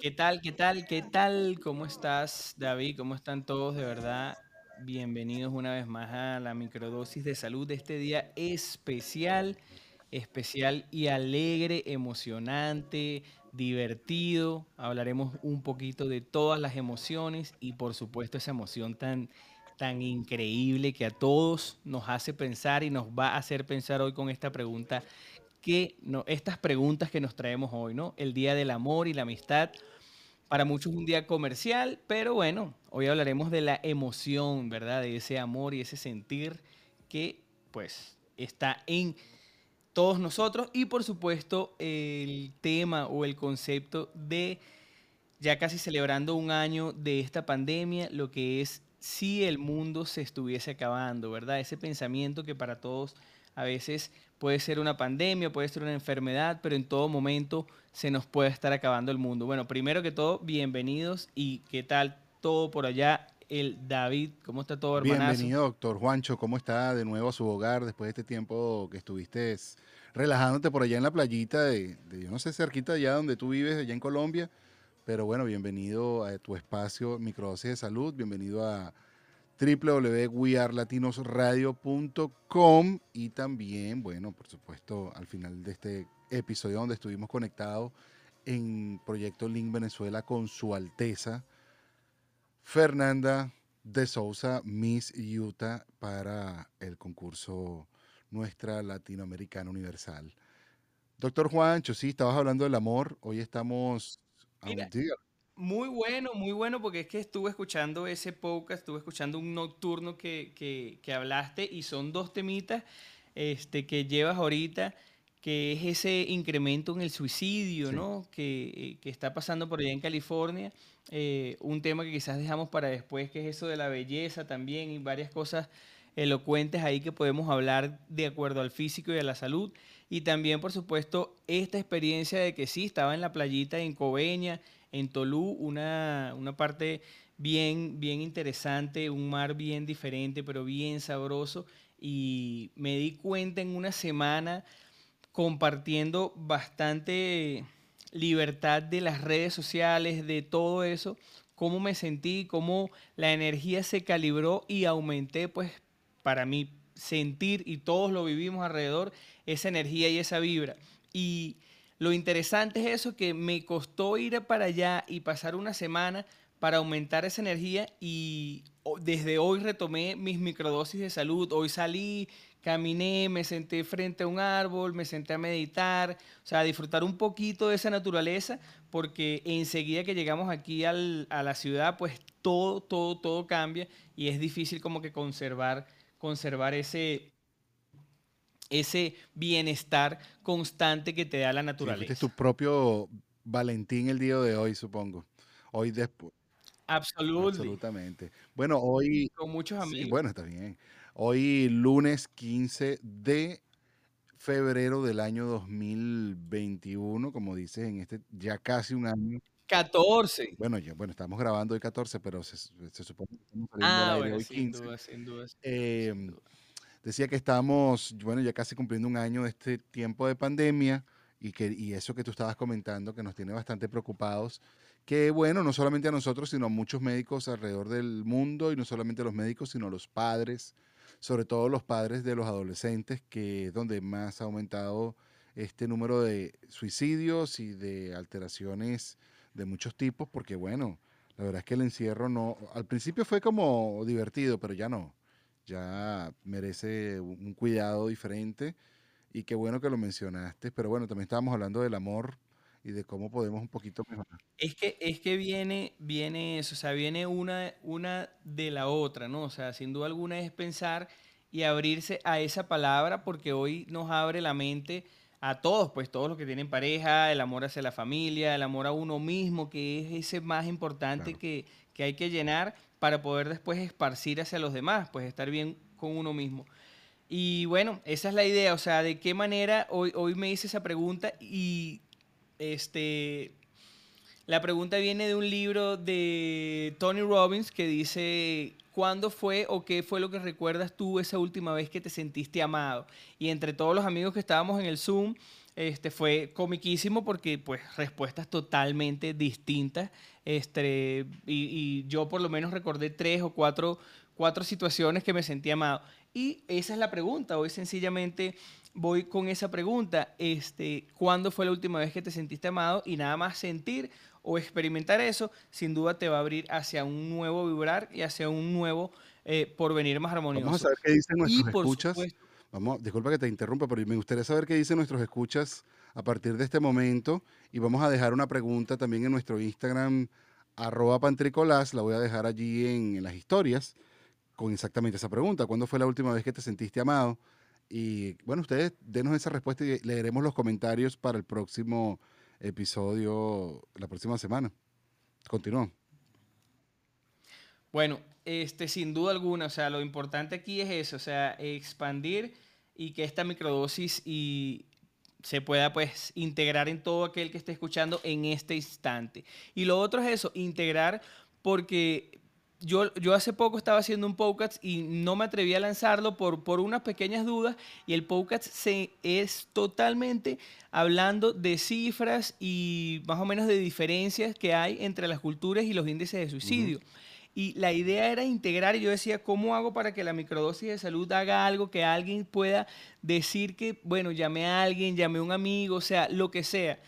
¿Qué tal? ¿Qué tal? ¿Qué tal? ¿Cómo estás, David? ¿Cómo están todos? De verdad, bienvenidos una vez más a la microdosis de salud de este día especial, especial y alegre, emocionante, divertido. Hablaremos un poquito de todas las emociones y por supuesto esa emoción tan, tan increíble que a todos nos hace pensar y nos va a hacer pensar hoy con esta pregunta que estas preguntas que nos traemos hoy, ¿no? El Día del Amor y la Amistad. Para muchos un día comercial, pero bueno, hoy hablaremos de la emoción, ¿verdad? De ese amor y ese sentir que pues está en todos nosotros y por supuesto el tema o el concepto de ya casi celebrando un año de esta pandemia, lo que es si el mundo se estuviese acabando, ¿verdad? Ese pensamiento que para todos a veces puede ser una pandemia, puede ser una enfermedad, pero en todo momento se nos puede estar acabando el mundo. Bueno, primero que todo, bienvenidos y qué tal todo por allá. El David, ¿cómo está todo, hermanazo? Bienvenido, doctor Juancho. ¿Cómo está de nuevo a su hogar después de este tiempo que estuviste relajándote por allá en la playita de, yo no sé, cerquita allá donde tú vives, allá en Colombia? Pero bueno, bienvenido a tu espacio Microdosis de Salud, bienvenido a www.wearlatinosradio.com y también, bueno, por supuesto, al final de este episodio donde estuvimos conectados en Proyecto Link Venezuela con su Alteza Fernanda de Sousa, Miss Utah, para el concurso Nuestra Latinoamericana Universal. Doctor Juancho, sí, estabas hablando del amor. Hoy estamos... Muy bueno, muy bueno, porque es que estuve escuchando ese podcast, estuve escuchando un nocturno que, que, hablaste y son dos temitas este, que llevas ahorita, que es ese incremento en el suicidio, ¿no? Que, que, está pasando por allá en California. Eh, un tema que quizás dejamos para después, que es eso de la belleza también y varias cosas elocuentes ahí que podemos hablar de acuerdo al físico y a la salud. Y también, por supuesto, esta experiencia de que sí, estaba en la playita en Coveña, en Tolú, una, parte bien, bien interesante, un mar bien diferente, pero bien sabroso. Y me di cuenta en una semana compartiendo bastante libertad de las redes sociales, de todo eso, cómo me sentí, cómo la energía se calibró y aumenté, pues para mí sentir, y todos lo vivimos alrededor, esa energía y esa vibra. Y lo interesante es eso, que me costó ir para allá y pasar una semana para aumentar esa energía y desde hoy retomé mis microdosis de salud. Hoy salí, caminé, me senté frente a un árbol, me senté a meditar, o sea, a disfrutar un poquito de esa naturaleza, porque enseguida que llegamos aquí a la ciudad, pues todo, todo, todo cambia y es difícil como que conservar, conservar ese, ese bienestar constante que te da la naturaleza. es tu propio Valentín el día de hoy, supongo. Hoy después. Absolutamente. Bueno, hoy. Con muchos amigos. bueno, está bien. Hoy, lunes 15 de febrero del año 2021, como dices, en este ya casi un año. 14. Bueno, ya, bueno, estamos grabando hoy 14, pero se, supone que estamos saliendo ah, bueno, hoy sin 15. Duda, sin duda, em, Decía que estamos, bueno, ya casi cumpliendo un año de este tiempo de pandemia y, que, y eso que tú estabas comentando, que nos tiene bastante preocupados, que bueno, no solamente a nosotros, sino a muchos médicos alrededor del mundo, y no solamente a los médicos, sino a los padres, sobre todo los padres de los adolescentes, que es donde más ha aumentado este número de suicidios y de alteraciones de muchos tipos, porque bueno, la verdad es que el encierro no, al principio fue como divertido, pero ya no ya merece un cuidado diferente y qué bueno que lo mencionaste, pero bueno, también estábamos hablando del amor y de cómo podemos un poquito mejorar. Es que, es que viene, viene eso, o sea, viene una, una de la otra, ¿no? O sea, sin duda alguna es pensar y abrirse a esa palabra porque hoy nos abre la mente a todos, pues todos los que tienen pareja, el amor hacia la familia, el amor a uno mismo, que es ese más importante que, que hay que llenar para poder después esparcir hacia los demás, pues estar bien con uno mismo. Y bueno, esa es la idea, o sea, de qué manera hoy, me hice esa pregunta y este, la pregunta viene de un libro de Tony Robbins que dice, ¿cuándo fue o qué fue lo que recuerdas tú esa última vez que te sentiste amado? Y entre todos los amigos que estábamos en el Zoom, Este, fue comiquísimo porque, pues, respuestas totalmente distintas. Este, y, yo por lo menos recordé tres o cuatro, cuatro situaciones que me sentí amado. Y esa es la pregunta. Hoy sencillamente voy con esa pregunta. Este, ¿Cuándo fue la última vez que te sentiste amado? Y nada más sentir o experimentar eso, sin duda te va a abrir hacia un nuevo vibrar y hacia un nuevo eh, porvenir más armonioso. Vamos a saber qué dicen nuestros escuchas. Vamos, disculpa que te interrumpa, pero me gustaría saber qué dicen nuestros escuchas a partir de este momento. Y vamos a dejar una pregunta también en nuestro Instagram, arroba pantricolás. La voy a dejar allí en las historias con exactamente esa pregunta. ¿Cuándo fue la última vez que te sentiste amado? Y bueno, ustedes denos esa respuesta y leeremos los comentarios para el próximo episodio, la próxima semana. Continúa. Bueno, este, sin duda alguna, o sea, lo importante aquí es eso, o sea, expandir y que esta microdosis y se pueda pues integrar en todo aquel que esté escuchando en este instante. Y lo otro es eso, integrar porque yo, yo hace poco estaba haciendo un podcast y no me atreví a lanzarlo por, por unas pequeñas dudas y el podcast se, es totalmente hablando de cifras y más o menos de diferencias que hay entre las culturas y los índices de suicidio. Y la idea era integrar, y yo decía, ¿cómo hago para que la microdosis de salud haga algo que alguien pueda decir que, bueno, llamé a alguien, llamé a un amigo, o sea, lo que sea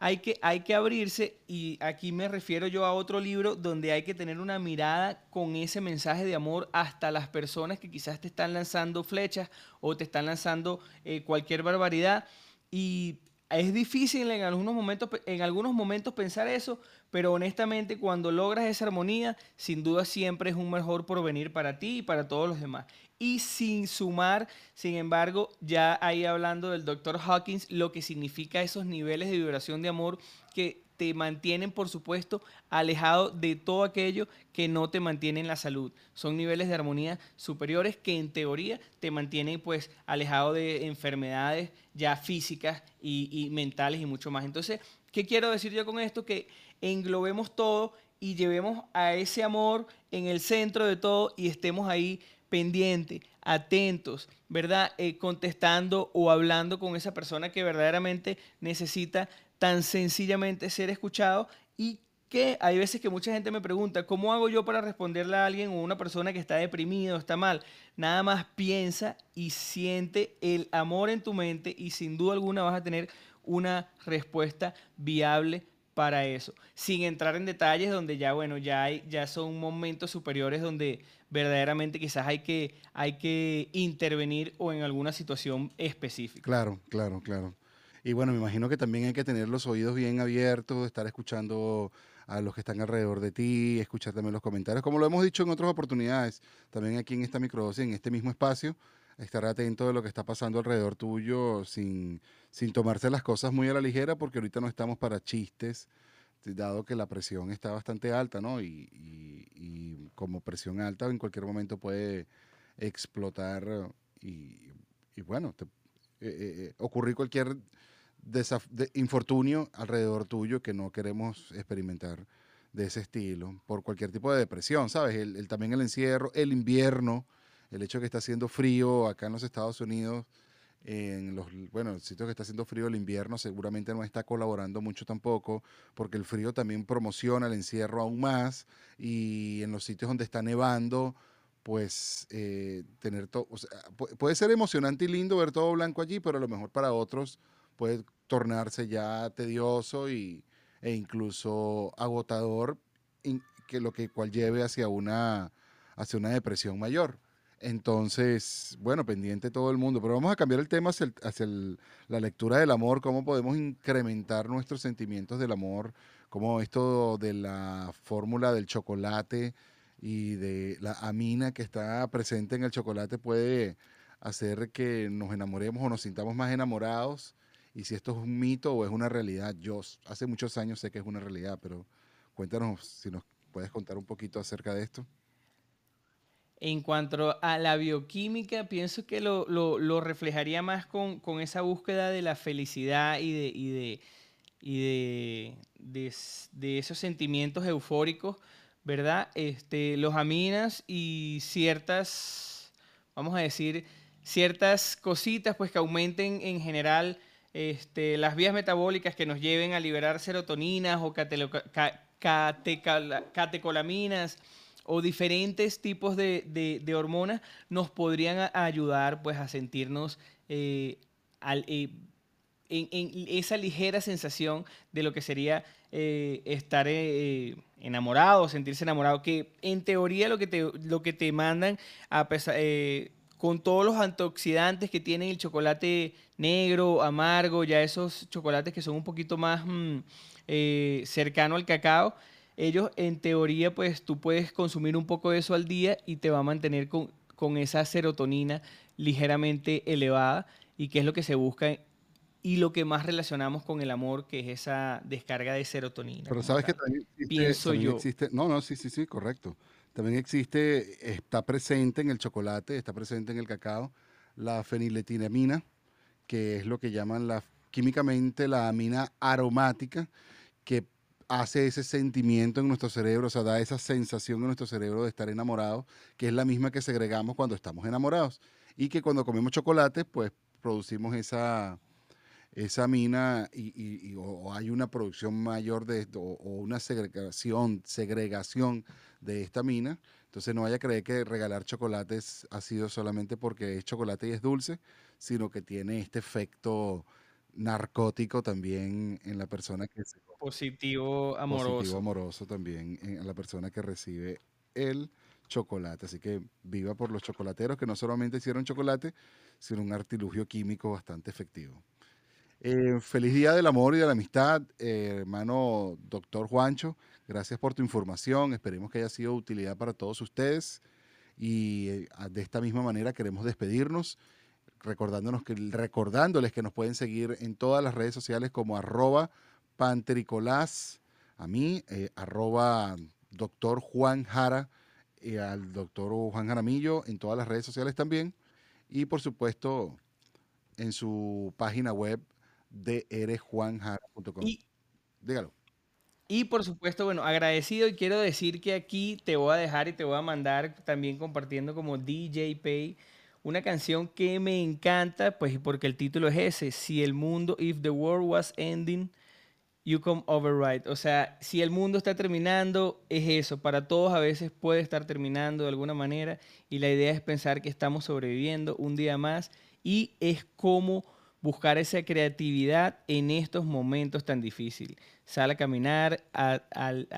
hay que, hay que abrirse y aquí me refiero yo a otro libro donde hay que tener una mirada con ese mensaje de amor hasta las personas que quizás te están lanzando flechas o te están lanzando eh, cualquier barbaridad. Y es difícil en algunos, momentos, en algunos momentos pensar eso, pero honestamente cuando logras esa armonía, sin duda siempre es un mejor porvenir para ti y para todos los demás y sin sumar, sin embargo, ya ahí hablando del Dr. Hawkins, lo que significa esos niveles de vibración de amor que te mantienen, por supuesto, alejado de todo aquello que no te mantiene en la salud. Son niveles de armonía superiores que en teoría te mantienen pues alejado de enfermedades ya físicas y, y mentales y mucho más. Entonces, ¿qué quiero decir yo con esto? Que englobemos todo y llevemos a ese amor en el centro de todo y estemos ahí pendiente, atentos, ¿verdad? Eh, contestando o hablando con esa persona que verdaderamente necesita tan sencillamente ser escuchado y que hay veces que mucha gente me pregunta, ¿cómo hago yo para responderle a alguien o una persona que está deprimido, está mal? Nada más piensa y siente el amor en tu mente y sin duda alguna vas a tener una respuesta viable para eso, sin entrar en detalles donde ya, bueno, ya, hay, ya son momentos superiores donde verdaderamente quizás hay que, hay que intervenir o en alguna situación específica. Claro, claro, claro. Y bueno, me imagino que también hay que tener los oídos bien abiertos, estar escuchando a los que están alrededor de ti, escuchar también los comentarios, como lo hemos dicho en otras oportunidades, también aquí en esta microdosis, en este mismo espacio, estar atento de lo que está pasando alrededor tuyo sin, sin tomarse las cosas muy a la ligera, porque ahorita no estamos para chistes, dado que la presión está bastante alta, ¿no? Y, como presión alta en cualquier momento puede explotar y, bueno, eh, eh, eh, ocurrir cualquier infortunio alrededor tuyo que no queremos experimentar de ese estilo, por cualquier tipo de depresión, ¿sabes? El, también el encierro, el invierno, el hecho de que está haciendo frío acá en los Estados Unidos, en los bueno, sitios que está haciendo frío el invierno seguramente no está colaborando mucho tampoco, porque el frío también promociona el encierro aún más y en los sitios donde está nevando, pues eh, tener todo, puede ser emocionante y lindo ver todo blanco allí, pero a lo mejor para otros puede tornarse ya tedioso y, e incluso agotador, que lo que cual lleve hacia una, hacia una depresión mayor. Entonces, bueno, pendiente todo el mundo, pero vamos a cambiar el tema hacia, la lectura del amor, cómo podemos incrementar nuestros sentimientos del amor, cómo esto de la fórmula del chocolate y de la amina que está presente en el chocolate puede hacer que nos enamoremos o nos sintamos más enamorados y si esto es un mito o es una realidad. Yo hace muchos años sé que es una realidad, pero cuéntanos si nos puedes contar un poquito acerca de esto. En cuanto a la bioquímica, pienso que lo, reflejaría más con, esa búsqueda de la felicidad y de, y de, de, esos sentimientos eufóricos, ¿verdad? Este, los aminas y ciertas, vamos a decir, ciertas cositas pues que aumenten en general este, las vías metabólicas que nos lleven a liberar serotoninas o catecolaminas o diferentes tipos de, hormonas nos podrían ayudar pues a sentirnos eh, eh, en, esa ligera sensación de lo que sería eh, estar enamorado, sentirse enamorado, que en teoría lo que te, lo que te mandan con todos los antioxidantes que tiene el chocolate negro, amargo, ya esos chocolates que son un poquito más mm, cercano al cacao, ellos en teoría pues tú puedes consumir un poco de eso al día y te va a mantener con, esa serotonina ligeramente elevada y que es lo que se busca y lo que más relacionamos con el amor, que es esa descarga de serotonina. Pero sabes que también pienso yo. no, no, sí, sí, sí, correcto. También existe, está presente en el chocolate, está presente en el cacao, la feniletinamina, que es lo que llaman la, químicamente la amina aromática, que hace ese sentimiento en nuestro cerebro, o sea, da esa sensación en nuestro cerebro de estar enamorado, que es la misma que segregamos cuando estamos enamorados. Y que cuando comemos chocolate, pues producimos esa, esa amina y, o hay una producción mayor de o, o una segregación, segregación de esta mina. Entonces no vaya a creer que regalar chocolates ha sido solamente porque es chocolate y es dulce, sino que tiene este efecto narcótico también en la persona que se positivo amoroso. Positivo amoroso también en la persona que recibe el chocolate. Así que viva por los chocolateros que no solamente hicieron chocolate, sino un artilugio químico bastante efectivo. Eh, feliz día del amor y de la amistad, eh, hermano doctor Juancho. Gracias por tu información. Esperemos que haya sido de utilidad para todos ustedes. Y eh, de esta misma manera queremos despedirnos, recordándonos que, recordándoles que nos pueden seguir en todas las redes sociales como arroba pantericolás, a mí, eh, arroba doctor Juan Jara, y al doctor Juan Jaramillo en todas las redes sociales también. Y por supuesto en su página web drjuanjara.com. Dígalo. Y por supuesto, bueno, agradecido y quiero decir que aquí te voy a dejar y te voy a mandar también compartiendo como DJ Pay una canción que me encanta, pues porque el título es ese, si el mundo, if the world was ending, you come override. O sea, si el mundo está terminando, es eso. Para todos a veces puede estar terminando de alguna manera y la idea es pensar que estamos sobreviviendo un día más y es como buscar esa creatividad en estos momentos tan difíciles. Sal a caminar a,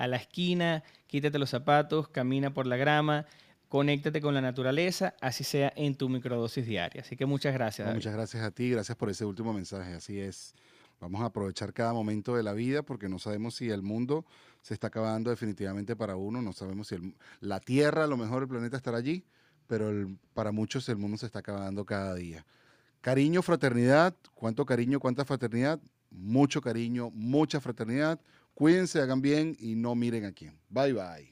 la esquina, quítate los zapatos, camina por la grama, conéctate con la naturaleza, así sea en tu microdosis diaria. Así que muchas gracias. muchas gracias a ti, gracias por ese último mensaje. Así es. Vamos a aprovechar cada momento de la vida porque no sabemos si el mundo se está acabando definitivamente para uno, no sabemos si la Tierra, a lo mejor el planeta estará allí, pero para muchos el mundo se está acabando cada día. Cariño, fraternidad, cuánto cariño, cuánta fraternidad, mucho cariño, mucha fraternidad. Cuídense, hagan bien y no miren a quién. Bye bye.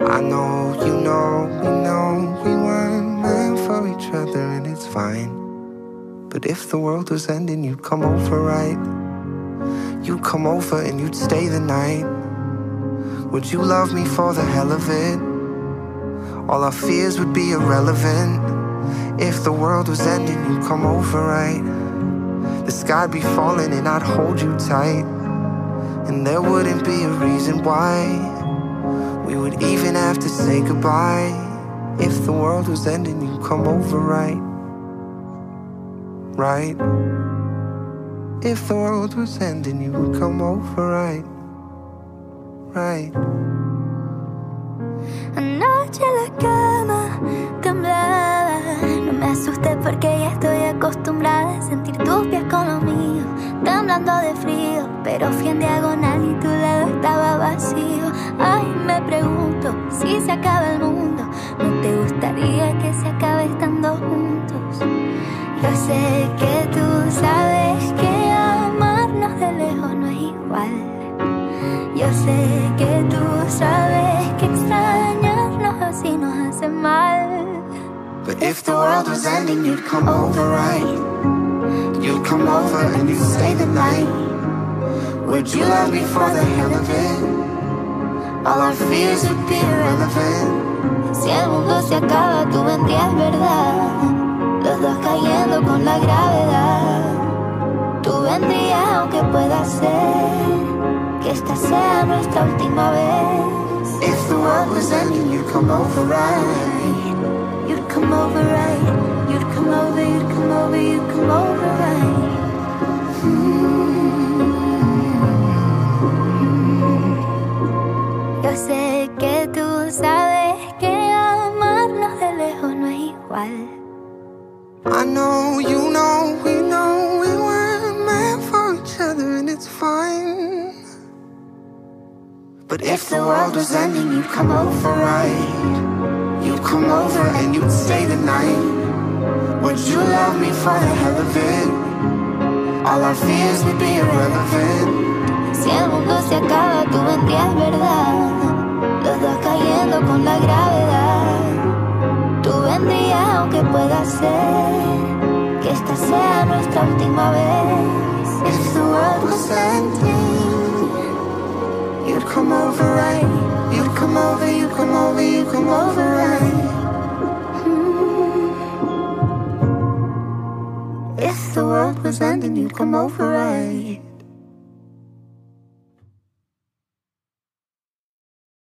I know you know we know we weren't meant for each other and it's fine. But if the world was ending, you'd come over, right? You'd come over and you'd stay the night. Would you love me for the hell of it? All our fears would be irrelevant. If the world was ending, you'd come over, right? The sky'd be falling and I'd hold you tight. And there wouldn't be a reason why we would even have to say goodbye If the world was ending, you'd come over, right? Right? If the world was ending, you would come over, right? Right? Anoche la cama temblaba No me asusté porque ya estoy acostumbrada a sentir tus pies con los míos Temblando de frío, pero fui en diagonal y tu lado estaba vacío Me pregunto si se acaba el mundo. ¿No te gustaría que se acabe estando juntos? Yo sé que tú sabes que amarnos de lejos no es igual. Yo sé que tú sabes que extrañarnos así nos hace mal. But if the world was ending, you'd come over, right? You'd come over and you'd stay the night. Would you love me for the hell of it? All our fears would be irrelevant. Si el mundo se acaba, tú vendrías, ¿verdad? Los dos cayendo con la gravedad. Tú vendrías aunque pueda ser que esta sea nuestra última vez. If the world was ending, you'd come over, right? You'd come over right. You'd come over, you'd come over, you'd come over right. I know, you know, we know we weren't meant for each other and it's fine. But if the world was ending, you'd come over, right? You'd come over and you'd stay the night. Would you love me for the hell of it? All our fears would be irrelevant. Si mundo se acaba, tú vendrías, ¿verdad? Ser que esta sea nuestra última vez. If the world was ending, you'd come over, right? You'd come over, you'd come over, you'd come over, right? Hmm. If the world was ending, you'd come over right.